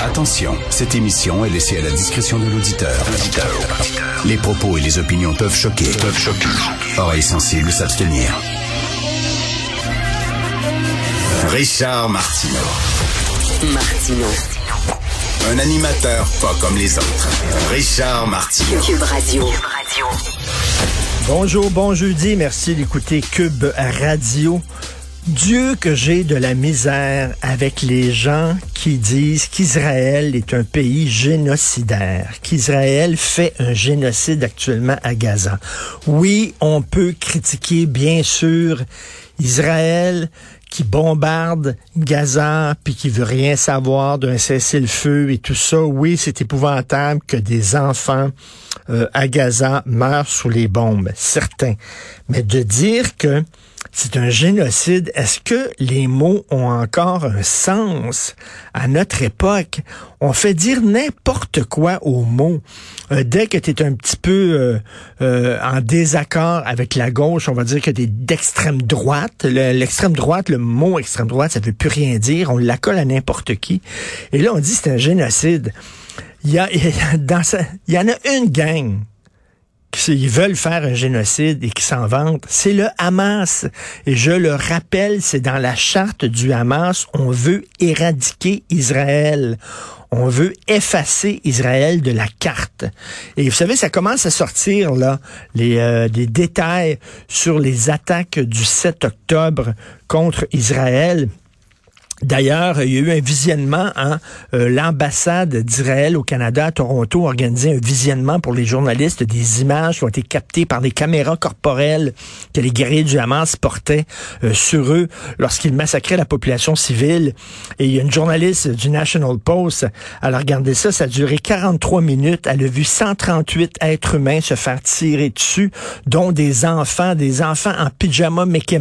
Attention, cette émission est laissée à la discrétion de l'auditeur. Les propos et les opinions peuvent choquer. Peuvent choquer. Oreilles sensibles s'abstenir. Richard Martineau. Martino. Un animateur pas comme les autres. Richard Martineau. Cube Radio. Bonjour, bon jeudi, merci d'écouter Cube Radio. Dieu que j'ai de la misère avec les gens qui disent qu'Israël est un pays génocidaire, qu'Israël fait un génocide actuellement à Gaza. Oui, on peut critiquer bien sûr Israël qui bombarde Gaza puis qui veut rien savoir d'un cessez-le-feu et tout ça. Oui, c'est épouvantable que des enfants euh, à Gaza meurent sous les bombes, certains. Mais de dire que c'est un génocide. Est-ce que les mots ont encore un sens? À notre époque? On fait dire n'importe quoi aux mots. Euh, dès que tu es un petit peu euh, euh, en désaccord avec la gauche, on va dire que tu es d'extrême droite. L'extrême droite, le mot extrême droite, ça veut plus rien dire. On la colle à n'importe qui. Et là, on dit c'est un génocide. Il y, a, dans il y en a une gang ils veulent faire un génocide et qui s'en vantent, c'est le Hamas. Et je le rappelle, c'est dans la charte du Hamas, on veut éradiquer Israël. On veut effacer Israël de la carte. Et vous savez, ça commence à sortir là, les, euh, des détails sur les attaques du 7 octobre contre Israël. D'ailleurs, il y a eu un visionnement. Hein? Euh, L'ambassade d'Israël au Canada, à Toronto, a organisé un visionnement pour les journalistes des images qui ont été captées par des caméras corporelles que les guerriers du Hamas portaient euh, sur eux lorsqu'ils massacraient la population civile. Et il y a une journaliste du National Post, elle a regardé ça, ça a duré 43 minutes. Elle a vu 138 êtres humains se faire tirer dessus, dont des enfants, des enfants en pyjama Mickey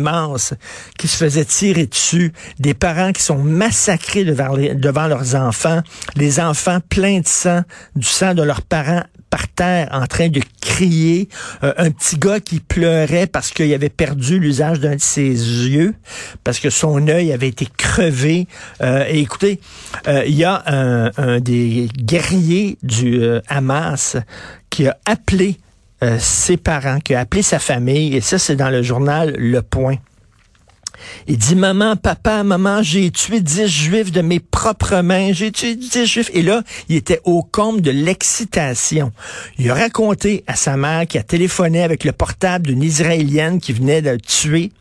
qui se faisaient tirer dessus, des parents qui sont massacrés devant, leurs enfants, les enfants pleins de sang, du sang de leurs parents par terre en train de crier, euh, un petit gars qui pleurait parce qu'il avait perdu l'usage d'un de ses yeux, parce que son œil avait été crevé. Euh, écoutez, euh, il y a un, des guerriers du Hamas qui a appelé ses parents, qui a appelé sa famille, et ça c'est dans le journal Le Point. Il dit, maman, papa, maman, j'ai tué dix juifs de mes propres mains, j'ai tué dix juifs. Et là, il était au comble de l'excitation. Il a raconté à sa mère qui a téléphoné avec le portable d'une Israélienne qui venait de tuer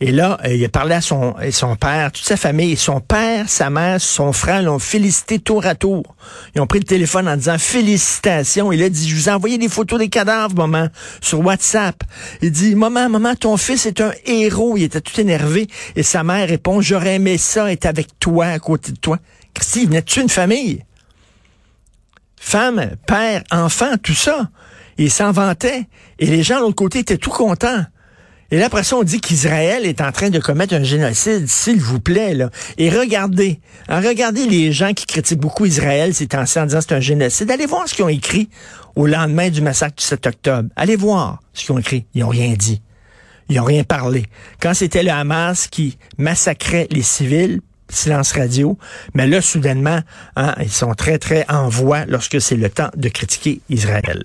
et là, euh, il a parlé à son, son père, toute sa famille. Son père, sa mère, son frère l'ont félicité tour à tour. Ils ont pris le téléphone en disant félicitations. Il a dit, je vous ai envoyé des photos des cadavres, maman, sur WhatsApp. Il dit, maman, maman, ton fils est un héros. Il était tout énervé. Et sa mère répond, j'aurais aimé ça être avec toi, à côté de toi. Christy, il venait une famille? Femme, père, enfant, tout ça. il s'en vantait. Et les gens de l'autre côté étaient tout contents. Et là, après ça, on dit qu'Israël est en train de commettre un génocide, s'il vous plaît. Là. Et regardez, hein, regardez les gens qui critiquent beaucoup Israël ces temps-ci en disant c'est un génocide. Allez voir ce qu'ils ont écrit au lendemain du massacre du 7 octobre. Allez voir ce qu'ils ont écrit. Ils n'ont rien dit. Ils n'ont rien parlé. Quand c'était le Hamas qui massacrait les civils, silence radio. Mais là, soudainement, hein, ils sont très, très en voix lorsque c'est le temps de critiquer Israël.